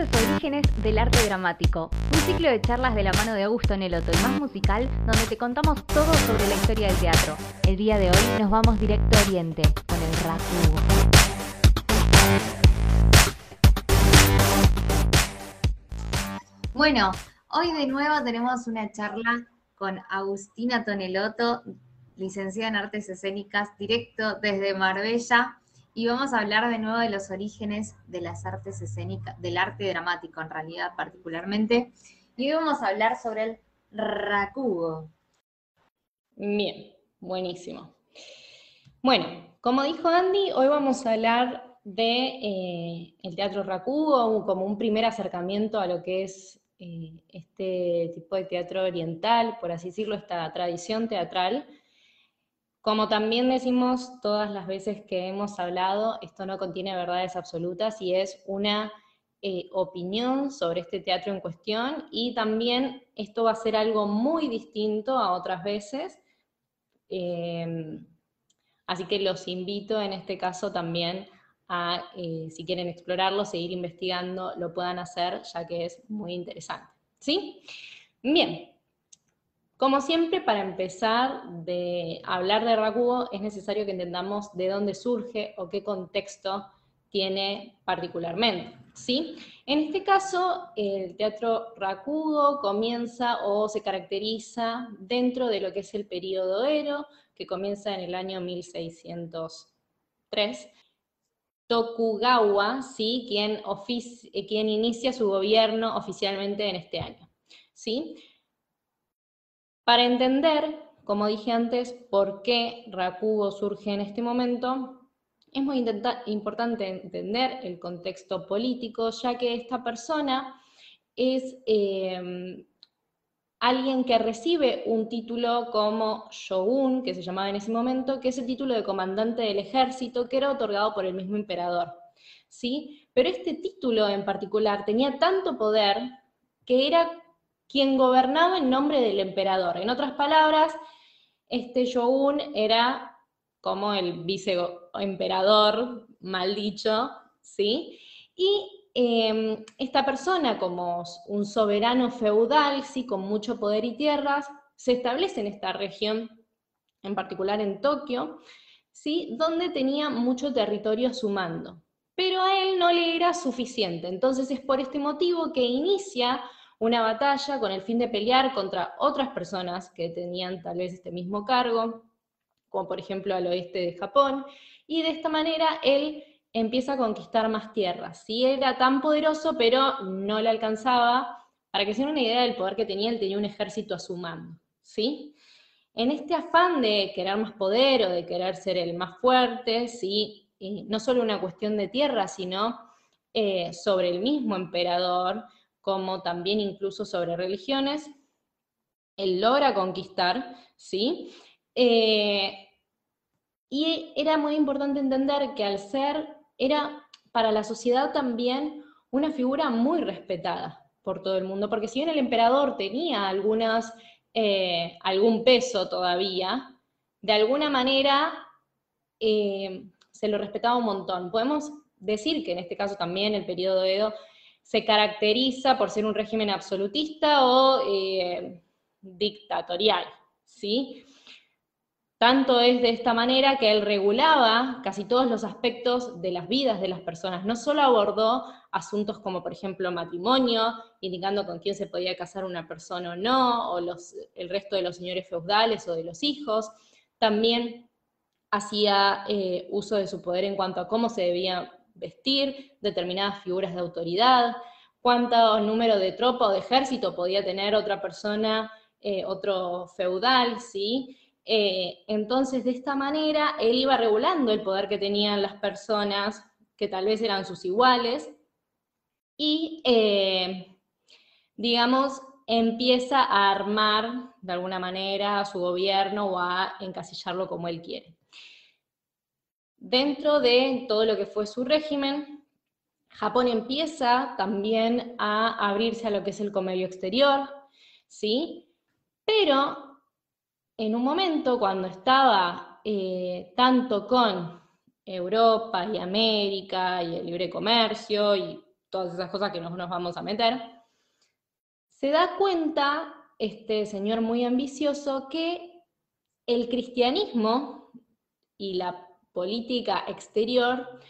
Orígenes del Arte Dramático, un ciclo de charlas de la mano de Augusto Neloto, el más musical, donde te contamos todo sobre la historia del teatro. El día de hoy nos vamos directo a Oriente, con el Rakugo. Bueno, hoy de nuevo tenemos una charla con Agustina Toneloto, licenciada en Artes Escénicas, directo desde Marbella y vamos a hablar de nuevo de los orígenes de las artes escénicas, del arte dramático en realidad particularmente. Y hoy vamos a hablar sobre el rakugo. Bien, buenísimo. Bueno, como dijo Andy, hoy vamos a hablar de eh, el teatro rakugo como un primer acercamiento a lo que es eh, este tipo de teatro oriental, por así decirlo, esta tradición teatral como también decimos todas las veces que hemos hablado, esto no contiene verdades absolutas y es una eh, opinión sobre este teatro en cuestión y también esto va a ser algo muy distinto a otras veces. Em, así que los invito en este caso también a, eh, si quieren explorarlo, seguir investigando, lo puedan hacer, ya que es muy interesante. ¿Sí? Bien, como siempre, para empezar de hablar de Rakugo, es necesario que entendamos de dónde surge o qué contexto tiene particularmente. ¿sí? En este caso, el teatro Rakugo comienza o se caracteriza dentro de lo que es el periodo Ero, que comienza en el año 1603. Tokugawa, ¿sí? quien, quien inicia su gobierno oficialmente en este año. ¿sí? Para entender, como dije antes, por qué Rakugo surge en este momento, es muy importante entender el contexto político, ya que esta persona es eh, alguien que recibe un título como shogun, que se llamaba en ese momento, que es el título de comandante del ejército, que era otorgado por el mismo emperador. ¿sí? Pero este título en particular tenía tanto poder que era quien gobernaba en nombre del emperador. En otras palabras, este shogun era como el viceemperador, mal dicho, ¿sí? Y em, esta persona, como un soberano feudal, ¿sí? con mucho poder y tierras, se establece en esta región, en particular en Tokio, ¿sí? donde tenía mucho territorio a su mando. Pero a él no le era suficiente. Entonces es por este motivo que inicia una batalla con el fin de pelear contra otras personas que tenían tal vez este mismo cargo, como por ejemplo al oeste de Japón, y de esta manera él empieza a conquistar más tierras. Sí era tan poderoso, pero no le alcanzaba. Para que se den una idea del poder que tenía, él tenía un ejército a su mando. ¿sí? En este afán de querer más poder o de querer ser el más fuerte, ¿sí? no solo una cuestión de tierra, sino eh, sobre el mismo emperador, como también incluso sobre religiones, él logra conquistar, ¿sí? Eh, y era muy importante entender que al ser, era para la sociedad también una figura muy respetada por todo el mundo, porque si bien el emperador tenía algunas, eh, algún peso todavía, de alguna manera eh, se lo respetaba un montón. Podemos decir que en este caso también el periodo de Edo se caracteriza por ser un régimen absolutista o eh, dictatorial, ¿sí? Tanto es de esta manera que él regulaba casi todos los aspectos de las vidas de las personas. No solo abordó asuntos como, por ejemplo, matrimonio, indicando con quién se podía casar una persona o no, o los, el resto de los señores feudales o de los hijos. También hacía eh, uso de su poder en cuanto a cómo se debía vestir, determinadas figuras de autoridad, cuánto número de tropa o de ejército podía tener otra persona, eh, otro feudal, ¿sí? Eh, entonces, de esta manera, él iba regulando el poder que tenían las personas que tal vez eran sus iguales, y, eh, digamos, empieza a armar de alguna manera su gobierno o a encasillarlo como él quiere. Dentro de todo lo que fue su régimen, Japón empieza también a abrirse a lo que es el comercio exterior, ¿sí? Pero en un momento cuando estaba eh, tanto con Europa y América y el libre comercio y todas esas cosas que no nos vamos a meter, se da cuenta este señor muy ambicioso que el cristianismo y la política exterior,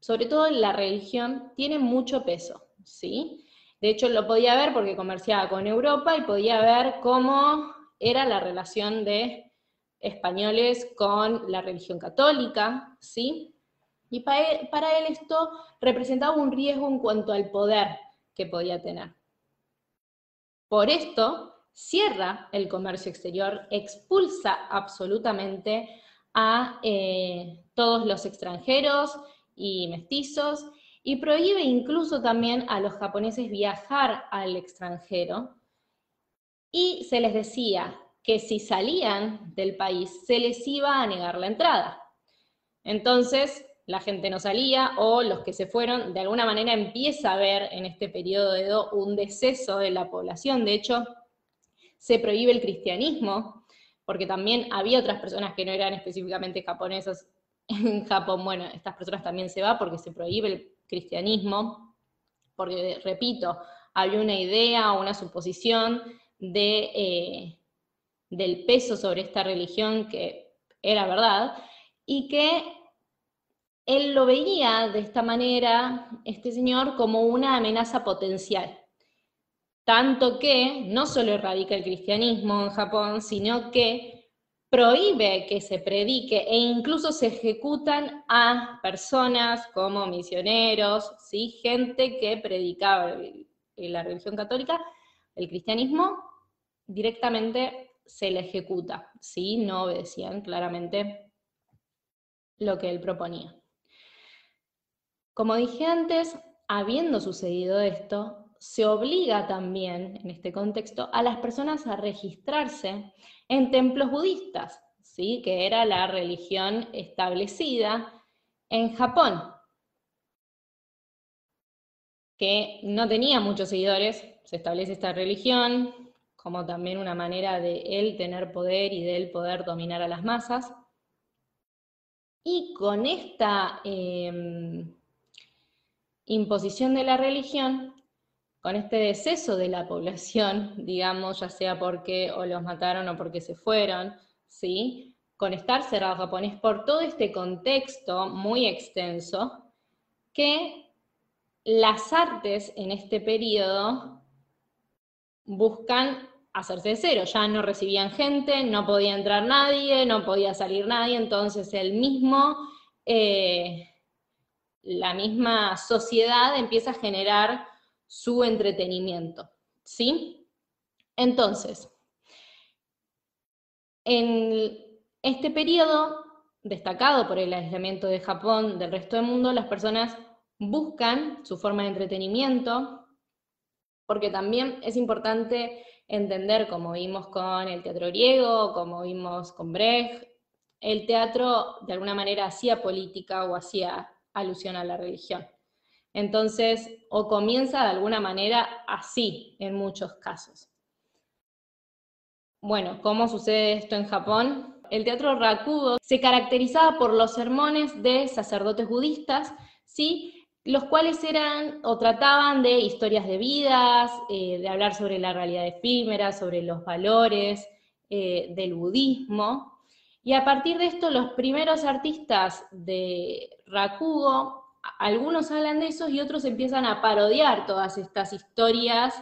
sobre todo la religión, tiene mucho peso, ¿sí? De hecho, lo podía ver porque comerciaba con Europa y podía ver cómo era la relación de españoles con la religión católica, ¿sí? Y para él, para él esto representaba un riesgo en cuanto al poder que podía tener. Por esto, cierra el comercio exterior, expulsa absolutamente a eh, todos los extranjeros y mestizos y prohíbe incluso también a los japoneses viajar al extranjero. Y se les decía que si salían del país se les iba a negar la entrada. Entonces, la gente no salía o los que se fueron, de alguna manera empieza a haber en este periodo de Edo un deceso de la población. De hecho, se prohíbe el cristianismo, porque también había otras personas que no eran específicamente japonesas en Japón. Bueno, estas personas también se van porque se prohíbe el cristianismo, porque, repito, había una idea o una suposición de, eh, del peso sobre esta religión que era verdad, y que él lo veía de esta manera, este señor, como una amenaza potencial. Tanto que no solo erradica el cristianismo en Japón, sino que prohíbe que se predique e incluso se ejecutan a personas como misioneros, ¿sí? gente que predicaba la religión católica, el cristianismo, directamente se le ejecuta, ¿sí? no obedecían claramente lo que él proponía. Como dije antes, habiendo sucedido esto, se obliga también, en este contexto, a las personas a registrarse en templos budistas, ¿sí? que era la religión establecida en Japón, que no tenía muchos seguidores, se establece esta religión como también una manera de él tener poder y de él poder dominar a las masas. Y con esta em, imposición de la religión, con este deceso de la población, digamos, ya sea porque o los mataron o porque se fueron, ¿sí? con estar cerrado japonés por todo este contexto muy extenso, que las artes en este periodo buscan hacerse de cero, ya no recibían gente, no podía entrar nadie, no podía salir nadie, entonces el mismo, eh, la misma sociedad empieza a generar su entretenimiento, ¿sí? Entonces, en este periodo, destacado por el aislamiento de Japón del resto del mundo, las personas buscan su forma de entretenimiento, porque también es importante entender, como vimos con el teatro griego, como vimos con Brecht, el teatro de alguna manera hacía política o hacía alusión a la religión. Entonces, o comienza de alguna manera así en muchos casos. Bueno, ¿cómo sucede esto en Japón? El teatro rakugo se caracterizaba por los sermones de sacerdotes budistas, ¿sí? los cuales eran o trataban de historias de vidas, eh, de hablar sobre la realidad efímera, sobre los valores eh, del budismo. Y a partir de esto, los primeros artistas de rakugo algunos hablan de eso y otros empiezan a parodiar todas estas historias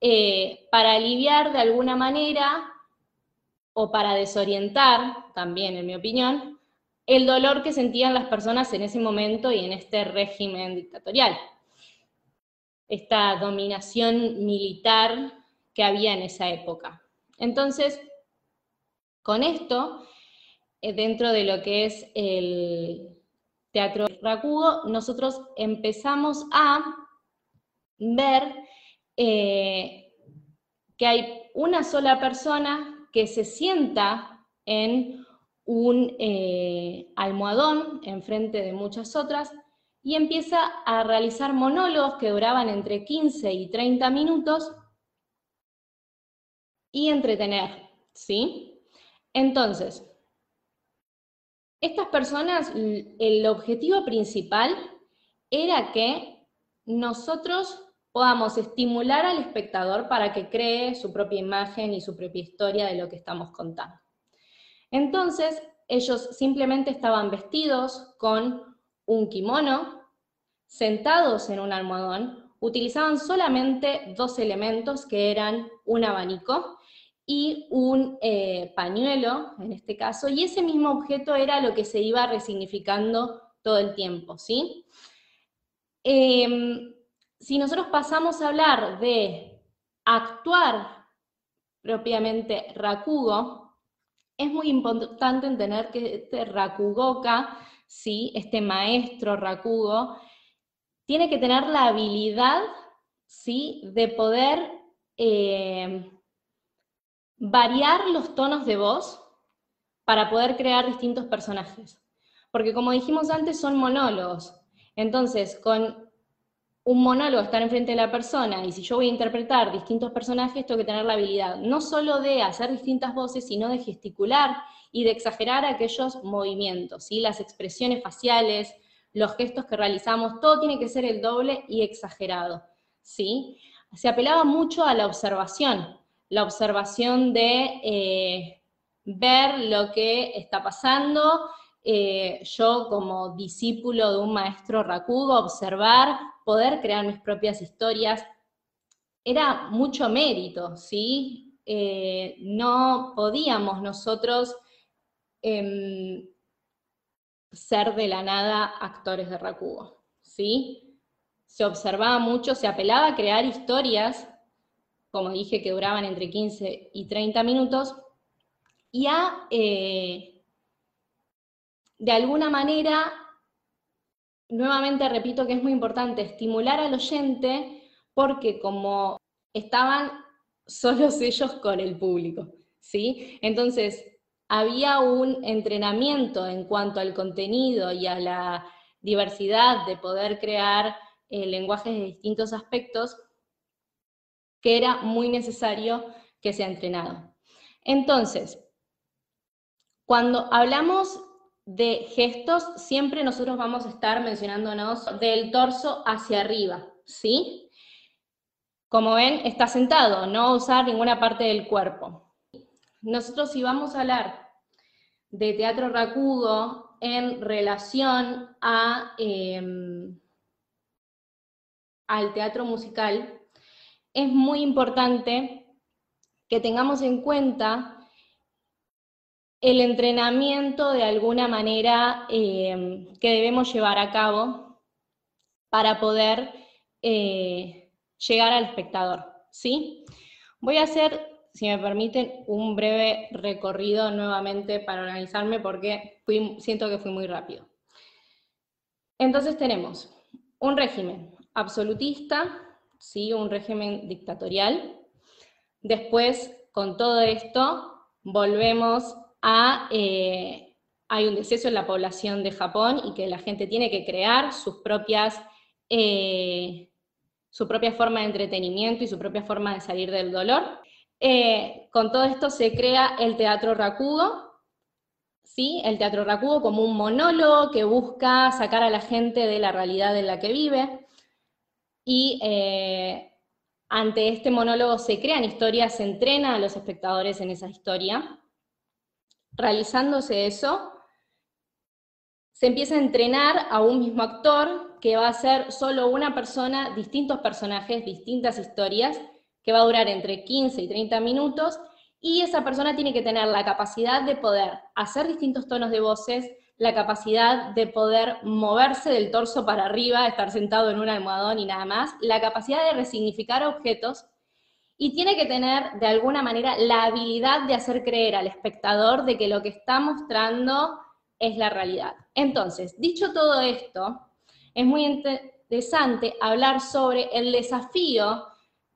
eh, para aliviar de alguna manera o para desorientar, también en mi opinión, el dolor que sentían las personas en ese momento y en este régimen dictatorial. Esta dominación militar que había en esa época. Entonces, con esto, eh, dentro de lo que es el, Teatro Racudo, nosotros empezamos a ver eh, que hay una sola persona que se sienta en un eh, almohadón enfrente de muchas otras y empieza a realizar monólogos que duraban entre 15 y 30 minutos y entretener, ¿sí? Entonces, estas personas, el objetivo principal era que nosotros podamos estimular al espectador para que cree su propia imagen y su propia historia de lo que estamos contando. Entonces, ellos simplemente estaban vestidos con un kimono, sentados en un almohadón, utilizaban solamente dos elementos que eran un abanico y un eh, pañuelo, en este caso, y ese mismo objeto era lo que se iba resignificando todo el tiempo, ¿sí? Em, si nosotros pasamos a hablar de actuar propiamente rakugo, es muy importante entender que este rakugoka, ¿sí? este maestro rakugo, tiene que tener la habilidad ¿sí? de poder eh, variar los tonos de voz para poder crear distintos personajes. Porque como dijimos antes, son monólogos. Entonces, con un monólogo estar enfrente de la persona, y si yo voy a interpretar distintos personajes, tengo que tener la habilidad no solo de hacer distintas voces, sino de gesticular y de exagerar aquellos movimientos, ¿sí? las expresiones faciales, los gestos que realizamos, todo tiene que ser el doble y exagerado. ¿sí? Se apelaba mucho a la observación, la observación de eh, ver lo que está pasando, eh, yo como discípulo de un maestro rakugo, observar, poder crear mis propias historias, era mucho mérito, ¿sí? Eh, no podíamos nosotros em, ser de la nada actores de rakugo, ¿sí? Se observaba mucho, se apelaba a crear historias, como dije, que duraban entre 15 y 30 minutos, y a eh, de alguna manera, nuevamente repito que es muy importante estimular al oyente porque como estaban solos ellos con el público, ¿sí? Entonces, había un entrenamiento en cuanto al contenido y a la diversidad de poder crear eh, lenguajes de distintos aspectos que era muy necesario que sea entrenado. Entonces, cuando hablamos de gestos, siempre nosotros vamos a estar mencionándonos del torso hacia arriba, ¿sí? Como ven, está sentado, no usar ninguna parte del cuerpo. Nosotros si vamos a hablar de teatro racudo en relación a, em, al teatro musical, es muy importante que tengamos en cuenta el entrenamiento de alguna manera eh, que debemos llevar a cabo para poder eh, llegar al espectador. ¿sí? Voy a hacer, si me permiten, un breve recorrido nuevamente para organizarme porque siento que fui muy rápido. Entonces tenemos un régimen absolutista, ¿sí? un régimen dictatorial. Después, con todo esto, volvemos eh, hay un deceso en la población de Japón y que la gente tiene que crear sus propias, eh, su propia forma de entretenimiento y su propia forma de salir del dolor. Eh, con todo esto se crea el teatro rakugo, ¿sí? el teatro rakugo como un monólogo que busca sacar a la gente de la realidad en la que vive, y ante este monólogo se crean historias, se entrena a los espectadores en esa historia, realizándose eso, se empieza a entrenar a un mismo actor que va a ser solo una persona, distintos personajes, distintas historias, que va a durar entre 15 y 30 minutos, y esa persona tiene que tener la capacidad de poder hacer distintos tonos de voces, la capacidad de poder moverse del torso para arriba, estar sentado en un almohadón y nada más, la capacidad de resignificar objetos y tiene que tener de alguna manera la habilidad de hacer creer al espectador de que lo que está mostrando es la realidad. Entonces, dicho todo esto, es muy interesante hablar sobre el desafío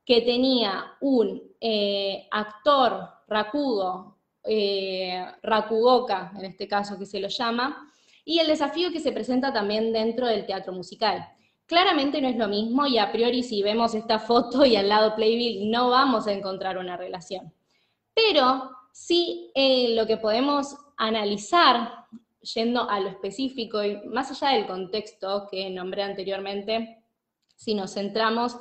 que tenía un eh, actor rakugo, eh, rakugoka en este caso que se lo llama, y el desafío que se presenta también dentro del teatro musical. Claramente no es lo mismo y a priori si vemos esta foto y al lado Playbill no vamos a encontrar una relación. Pero sí eh, lo que podemos analizar, yendo a lo específico y más allá del contexto que nombré anteriormente, si nos centramos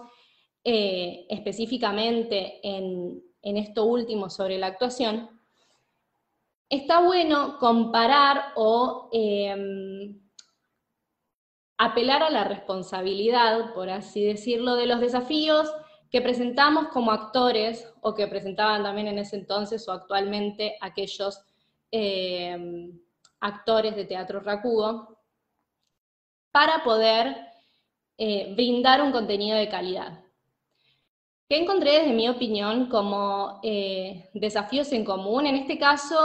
eh, específicamente en, esto último sobre la actuación, está bueno comparar o em, apelar a la responsabilidad, por así decirlo, de los desafíos que presentamos como actores o que presentaban también en ese entonces o actualmente aquellos em, actores de teatro racudo, para poder eh, brindar un contenido de calidad. ¿Qué encontré desde mi opinión como eh, desafíos en común? En este caso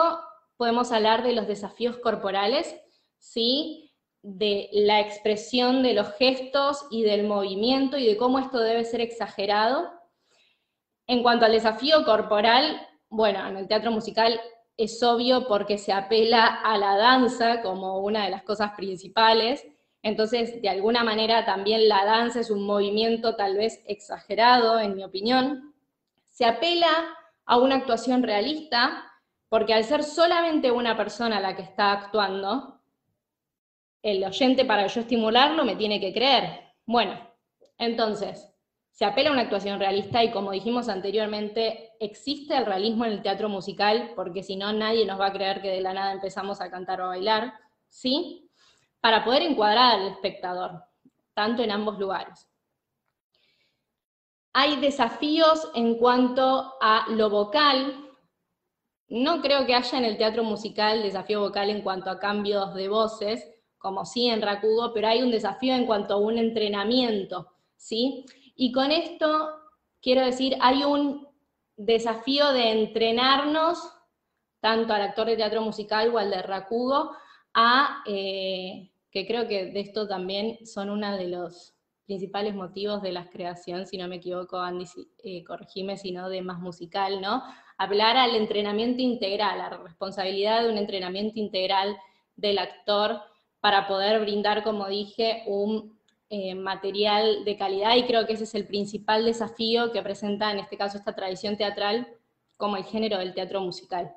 podemos hablar de los desafíos corporales, ¿sí? de la expresión de los gestos y del movimiento y de cómo esto debe ser exagerado. En cuanto al desafío corporal, bueno, en el teatro musical es obvio porque se apela a la danza como una de las cosas principales, entonces, de alguna manera también la danza es un movimiento tal vez exagerado, en mi opinión. Se apela a una actuación realista, porque al ser solamente una persona la que está actuando, el oyente para yo estimularlo me tiene que creer. Bueno, entonces, se apela a una actuación realista y como dijimos anteriormente, existe el realismo en el teatro musical, porque si no nadie nos va a creer que de la nada empezamos a cantar o a bailar, ¿sí? para poder encuadrar al espectador, tanto en ambos lugares. Hay desafíos en cuanto a lo vocal. No creo que haya en el teatro musical desafío vocal en cuanto a cambios de voces, como sí en Rakugo, pero hay un desafío en cuanto a un entrenamiento, ¿sí? Y con esto quiero decir, hay un desafío de entrenarnos, tanto al actor de teatro musical o al de Rakugo, a eh, que creo que de esto también son uno de los principales motivos de la creación, si no me equivoco, Andy, eh, corregime, sino de más musical, ¿no? Hablar al entrenamiento integral, a la responsabilidad de un entrenamiento integral del actor para poder brindar, como dije, un eh, material de calidad, y creo que ese es el principal desafío que presenta en este caso esta tradición teatral como el género del teatro musical,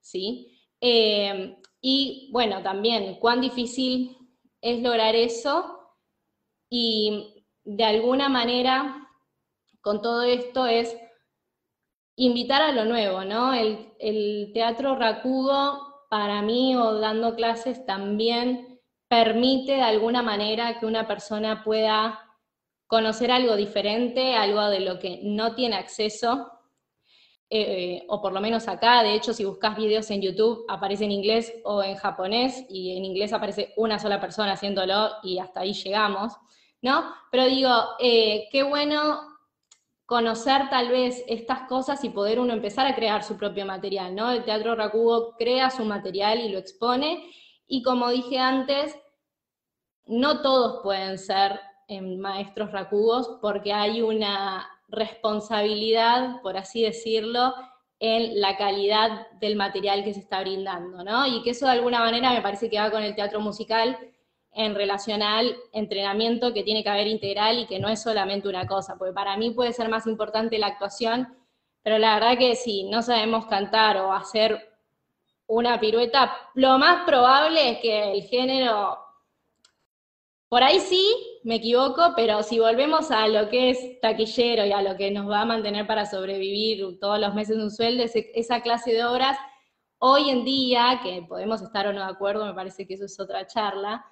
¿sí? Eh, y bueno, también, cuán difícil es lograr eso y de alguna manera con todo esto es invitar a lo nuevo, ¿no? El, teatro racudo para mí o dando clases también permite de alguna manera que una persona pueda conocer algo diferente, algo de lo que no tiene acceso, eh, o por lo menos acá, de hecho, si buscas videos en YouTube, aparece en inglés o en japonés, y en inglés aparece una sola persona haciéndolo, y hasta ahí llegamos, ¿no? Pero digo, eh, qué bueno conocer tal vez estas cosas y poder uno empezar a crear su propio material, ¿no? El Teatro Rakugo crea su material y lo expone, y como dije antes, no todos pueden ser eh, maestros rakugos porque hay una responsabilidad, por así decirlo, en la calidad del material que se está brindando, ¿no? Y que eso de alguna manera me parece que va con el teatro musical en relación al entrenamiento que tiene que haber integral y que no es solamente una cosa, porque para mí puede ser más importante la actuación, pero la verdad que si no sabemos cantar o hacer una pirueta, lo más probable es que el género por ahí sí, me equivoco, pero si volvemos a lo que es taquillero y a lo que nos va a mantener para sobrevivir todos los meses un sueldo, esa clase de obras, hoy en día, que podemos estar o no de acuerdo, me parece que eso es otra charla,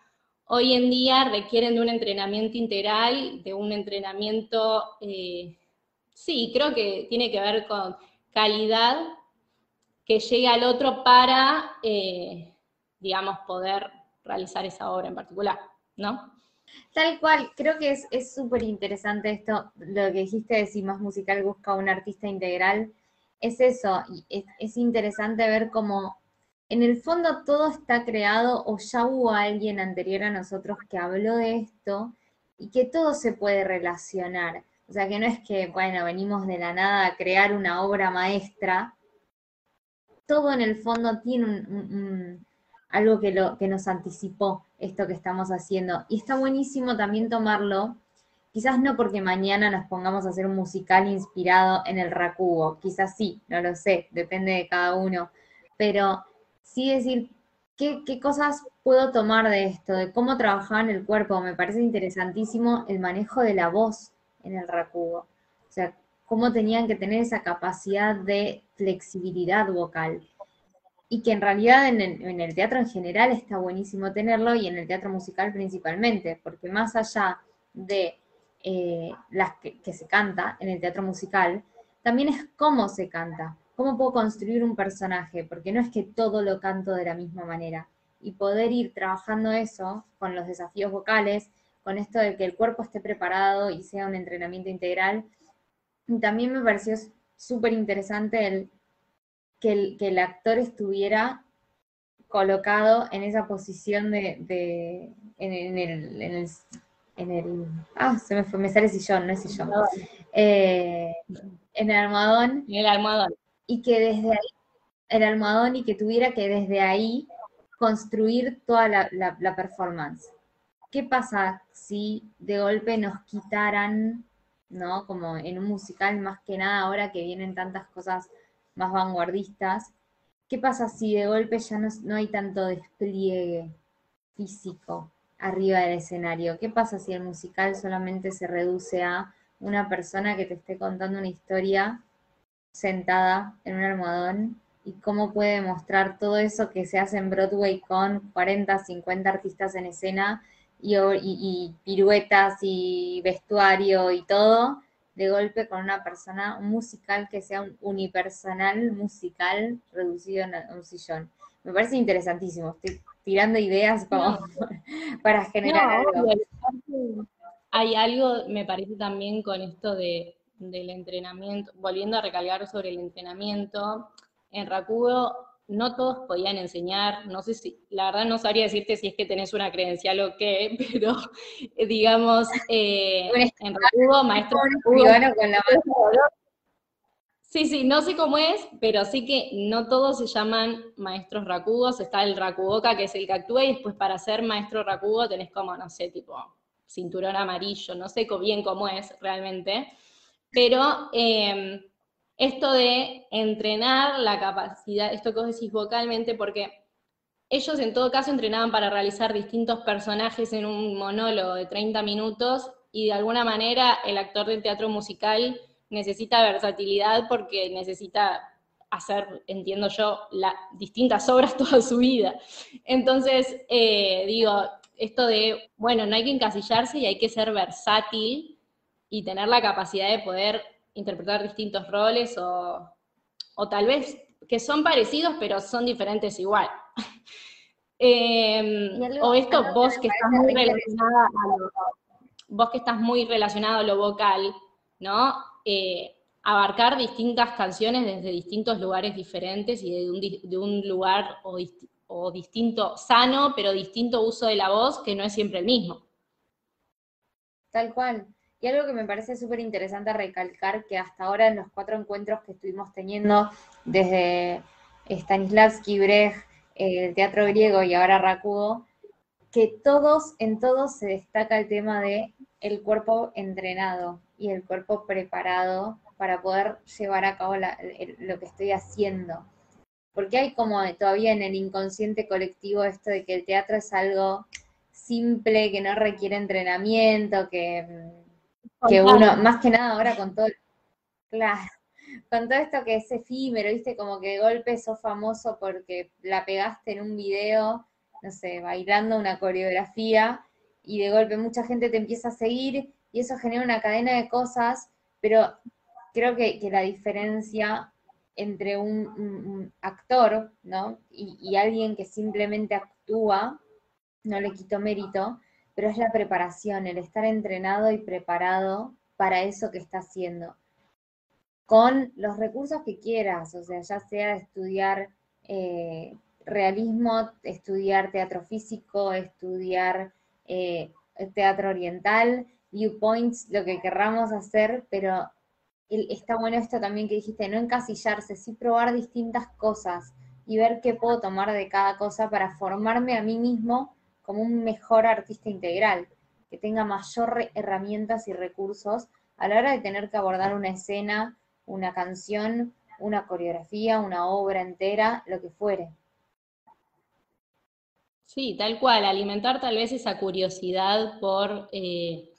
hoy en día requieren de un entrenamiento integral, de un entrenamiento, eh, sí, creo que tiene que ver con calidad que llegue al otro para, eh, digamos, poder realizar esa obra en particular. ¿no? Tal cual, creo que es súper interesante esto, lo que dijiste de si más musical busca un artista integral, es eso, y es, interesante ver cómo en el fondo todo está creado o ya hubo alguien anterior a nosotros que habló de esto y que todo se puede relacionar. O sea, que no es que, bueno, venimos de la nada a crear una obra maestra, todo en el fondo tiene algo que, que nos anticipó esto que estamos haciendo. Y está buenísimo también tomarlo, quizás no porque mañana nos pongamos a hacer un musical inspirado en el Rakugo, quizás sí, no lo sé, depende de cada uno, pero sí decir, ¿qué, ¿qué, cosas puedo tomar de esto? De cómo trabajaban el cuerpo. Me parece interesantísimo el manejo de la voz en el rakugo. O sea, cómo tenían que tener esa capacidad de flexibilidad vocal. Y que en realidad en el, teatro en general está buenísimo tenerlo y en el teatro musical principalmente, porque más allá de eh, las que, que se canta en el teatro musical, también es cómo se canta, cómo puedo construir un personaje, porque no es que todo lo canto de la misma manera. Y poder ir trabajando eso con los desafíos vocales, con esto de que el cuerpo esté preparado y sea un entrenamiento integral, también me pareció súper interesante el que, el que, el actor estuviera colocado en esa posición de, en, el, en, el, ah, se me, fue, me sale sillón, no es sillón, eh, en el almohadón. En el almohadón. Y que desde ahí, el almohadón y que tuviera que desde ahí construir toda la, la performance. ¿Qué pasa si de golpe nos quitaran ¿no? Como en un musical más que nada ahora que vienen tantas cosas más vanguardistas. ¿Qué pasa si de golpe ya no, hay tanto despliegue físico arriba del escenario? ¿Qué pasa si el musical solamente se reduce a una persona que te esté contando una historia sentada en un almohadón y cómo puede mostrar todo eso que se hace en Broadway con 40, 50 artistas en escena y, piruetas y vestuario y todo, de golpe con una persona, un musical que sea un unipersonal musical reducido a un sillón. Me parece interesantísimo, estoy tirando ideas como para generar algo. Hay algo, me parece también con esto de, del entrenamiento, volviendo a recalcar sobre el entrenamiento, en Rakugo no todos podían enseñar, no sé si, la verdad no sabría decirte si es que tenés una credencial o qué, pero digamos, eh, en Rakugo, maestro Sí, sí, no sé cómo es, pero sí que no todos se llaman maestros Rakugos, está el Rakugoka que es el que actúa y después para ser maestro Rakugo tenés como, no sé, tipo cinturón amarillo, no sé bien cómo es realmente, pero... Eh, esto de entrenar la capacidad, esto que vos decís vocalmente, porque ellos en todo caso entrenaban para realizar distintos personajes en un monólogo de 30 minutos y de alguna manera el actor del teatro musical necesita versatilidad porque necesita hacer, entiendo yo, distintas obras toda su vida. Entonces, eh, digo, esto de, bueno, no hay que encasillarse y hay que ser versátil y tener la capacidad de poder interpretar distintos roles o, tal vez que son parecidos pero son diferentes igual. Em, o esto vos que estás muy relacionada a lo, vos que estás muy relacionado a lo vocal, ¿no? Eh, abarcar distintas canciones desde distintos lugares diferentes y de un, de un lugar o, o distinto, sano, pero distinto uso de la voz que no es siempre el mismo. Tal cual. Algo que me parece súper interesante recalcar, que hasta ahora en los cuatro encuentros que estuvimos teniendo, desde Stanislavski, Brecht, el teatro griego y ahora Rakugo, que todos, en todos se destaca el tema de el cuerpo entrenado y el cuerpo preparado para poder llevar a cabo lo que estoy haciendo. Porque hay como todavía en el inconsciente colectivo esto de que el teatro es algo simple, que no requiere entrenamiento, que mm, que uno, más que nada ahora con todo, claro, con todo esto que es efímero, viste, como que de golpe sos famoso porque la pegaste en un video, no sé, bailando una coreografía, y de golpe mucha gente te empieza a seguir, y eso genera una cadena de cosas, pero creo que, la diferencia entre un, actor, ¿no? Y, y alguien que simplemente actúa, no le quito mérito, pero es la preparación, el estar entrenado y preparado para eso que está haciendo. Con los recursos que quieras, o sea, ya sea estudiar eh, realismo, estudiar teatro físico, estudiar eh, teatro oriental, viewpoints, lo que querramos hacer, pero está bueno esto también que dijiste, no encasillarse, sí probar distintas cosas y ver qué puedo tomar de cada cosa para formarme a mí mismo como un mejor artista integral, que tenga mayor herramientas y recursos a la hora de tener que abordar una escena, una canción, una coreografía, una obra entera, lo que fuere. Sí, tal cual, alimentar tal vez esa curiosidad por eh,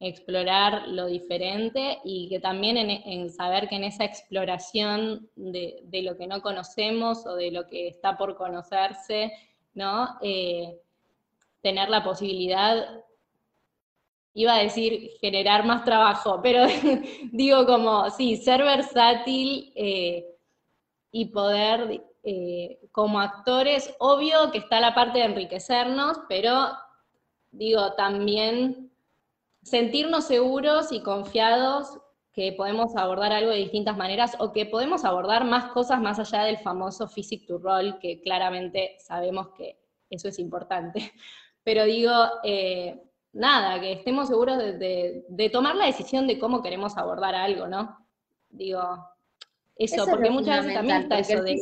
explorar lo diferente y que también en, saber que en esa exploración de, lo que no conocemos o de lo que está por conocerse, ¿no? Eh, tener la posibilidad, iba a decir generar más trabajo, pero digo como, sí, ser versátil eh, y poder, eh, como actores, obvio que está la parte de enriquecernos, pero digo, también sentirnos seguros y confiados que podemos abordar algo de distintas maneras o que podemos abordar más cosas más allá del famoso physic to roll, que claramente sabemos que eso es importante. Pero digo, eh, nada, que estemos seguros de, tomar la decisión de cómo queremos abordar algo, ¿no? Digo, eso, porque muchas veces también está eso de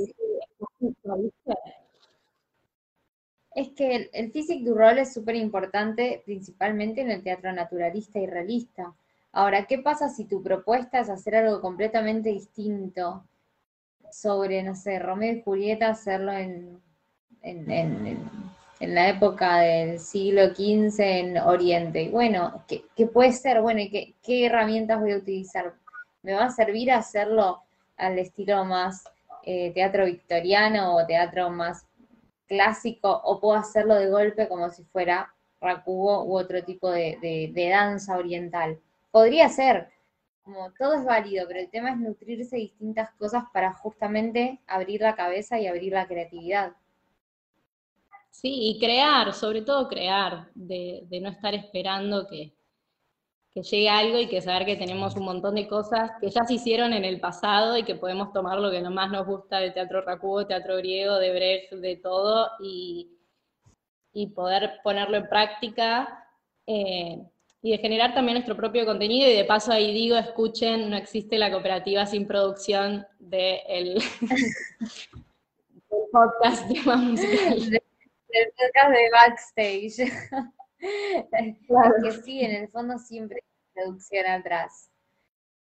es que el, el physic du rol es súper importante, principalmente en el teatro naturalista y realista. Ahora, ¿qué pasa si tu propuesta es hacer algo completamente distinto sobre, no sé, Romeo y Julieta, hacerlo en, en, la época del siglo XV en Oriente? Bueno, ¿qué, puede ser? Bueno, ¿y qué, qué, herramientas voy a utilizar? ¿Me va a servir hacerlo al estilo más eh, teatro victoriano o teatro más clásico o puedo hacerlo de golpe como si fuera rakugo u otro tipo de, danza oriental. Podría ser, como todo es válido, pero el tema es nutrirse de distintas cosas para justamente abrir la cabeza y abrir la creatividad. Sí, y crear, sobre todo crear, de no estar esperando que, llegue algo y que saber que tenemos un montón de cosas que ya se hicieron en el pasado y que podemos tomar lo que más nos gusta de teatro racudo, teatro griego, de Brecht, de todo, y, poder ponerlo en práctica eh, y de generar también nuestro propio contenido. Y de paso ahí digo, escuchen, no existe la cooperativa sin producción del de podcast de Podcast de backstage. Claro. que sí, en el fondo siempre hay producción atrás.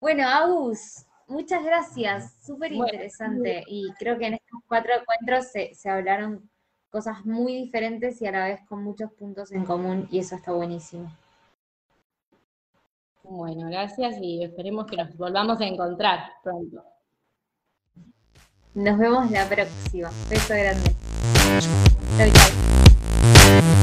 Bueno, Agus, muchas gracias, súper interesante. y creo que en estos cuatro encuentros se, se hablaron cosas muy diferentes y a la vez con muchos puntos en común, y eso está buenísimo. Bueno, gracias y esperemos que nos volvamos a encontrar pronto. Nos vemos la próxima. Beso grande. Chau, chau. Thank